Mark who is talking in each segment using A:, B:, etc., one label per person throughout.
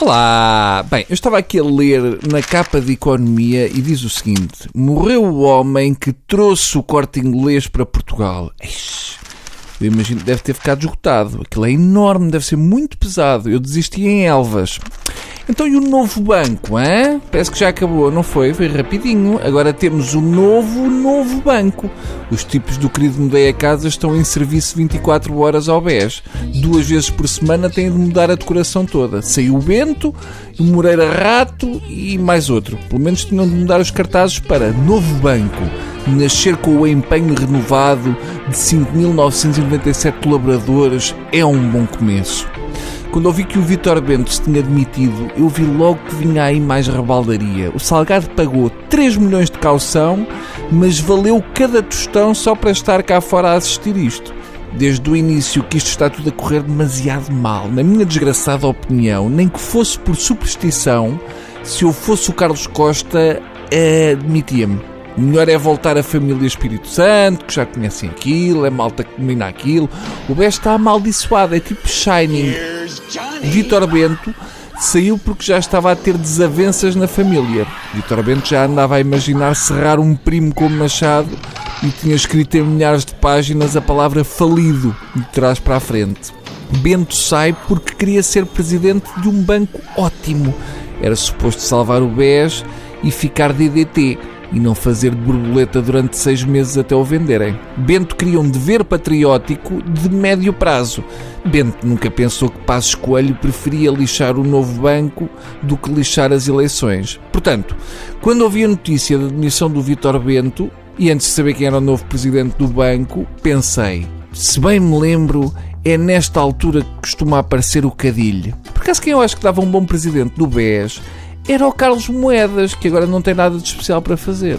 A: Olá! Bem, eu estava aqui a ler na capa de Economia e diz o seguinte: Morreu o homem que trouxe o corte inglês para Portugal. Ixi, eu imagino que deve ter ficado esgotado. Aquilo é enorme, deve ser muito pesado. Eu desisti em Elvas. Então e o novo banco, hein? Parece que já acabou, não foi? Foi rapidinho. Agora temos o novo, novo banco. Os tipos do querido Mudei a Casa estão em serviço 24 horas ao BES. Duas vezes por semana têm de mudar a decoração toda. Saiu o Bento, o Moreira Rato e mais outro. Pelo menos tinham de mudar os cartazes para Novo Banco. Nascer com o empenho renovado de 5.997 colaboradores é um bom começo. Quando ouvi que o Vitor Bento se tinha demitido, eu vi logo que vinha aí mais rebaldaria. O Salgado pagou 3 milhões de caução, mas valeu cada tostão só para estar cá fora a assistir isto. Desde o início que isto está tudo a correr demasiado mal. Na minha desgraçada opinião, nem que fosse por superstição, se eu fosse o Carlos Costa, admitia-me. O melhor é voltar a família Espírito Santo, que já conhecem aquilo, é malta que domina aquilo. O BES está amaldiçoado, é tipo Shining. Vitor Bento saiu porque já estava a ter desavenças na família. Vitor Bento já andava a imaginar serrar um primo como Machado e tinha escrito em milhares de páginas a palavra falido de trás para a frente. Bento sai porque queria ser presidente de um banco ótimo. Era suposto salvar o BES e ficar DDT e não fazer de borboleta durante seis meses até o venderem. Bento queria um dever patriótico de médio prazo. Bento nunca pensou que Passos Coelho preferia lixar o novo banco do que lixar as eleições. Portanto, quando ouvi a notícia da demissão do Vítor Bento, e antes de saber quem era o novo presidente do banco, pensei, se bem me lembro, é nesta altura que costuma aparecer o Cadilho. Por acaso quem eu acho que dava um bom presidente do BES era o Carlos Moedas, que agora não tem nada de especial para fazer.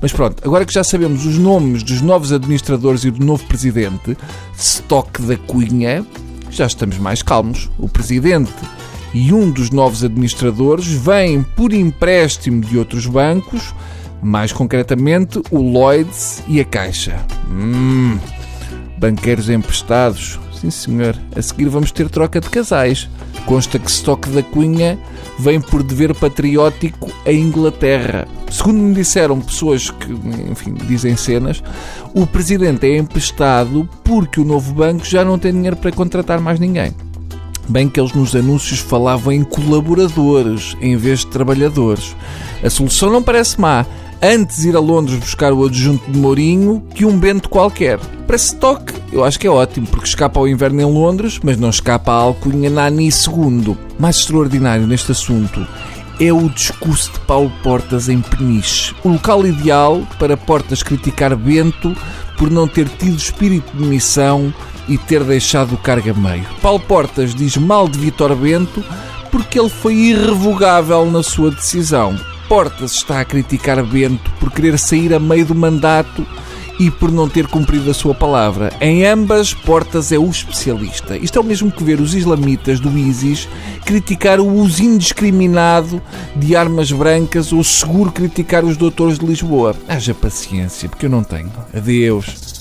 A: Mas pronto, agora que já sabemos os nomes dos novos administradores e do novo presidente, Stock da Cunha, já estamos mais calmos. O presidente e um dos novos administradores vêm por empréstimo de outros bancos, mais concretamente o Lloyds e a Caixa. Hum, banqueiros emprestados. Sim, senhor. A seguir vamos ter troca de casais. Consta que Stock da Cunha vem por dever patriótico à Inglaterra. Segundo me disseram pessoas que, enfim, dizem cenas, o presidente é emprestado porque o novo banco já não tem dinheiro para contratar mais ninguém. Bem que eles nos anúncios falavam em colaboradores em vez de trabalhadores. A solução não parece má. Antes ir a Londres buscar o adjunto de Mourinho que um Bento qualquer. Para Stock, eu acho que é ótimo, porque escapa ao inverno em Londres, mas não escapa à alcunha Nani II. Mais extraordinário neste assunto é o discurso de Paulo Portas em Peniche. O local ideal para Portas criticar Bento por não ter tido espírito de missão e ter deixado o cargo a meio. Paulo Portas diz mal de Vitor Bento porque ele foi irrevogável na sua decisão. Portas está a criticar Bento por querer sair a meio do mandato e por não ter cumprido a sua palavra. Em ambas, Portas é o especialista. Isto é o mesmo que ver os islamitas do ISIS criticar o uso indiscriminado de armas brancas ou seguro criticar os doutores de Lisboa. Haja paciência, porque eu não tenho. Adeus.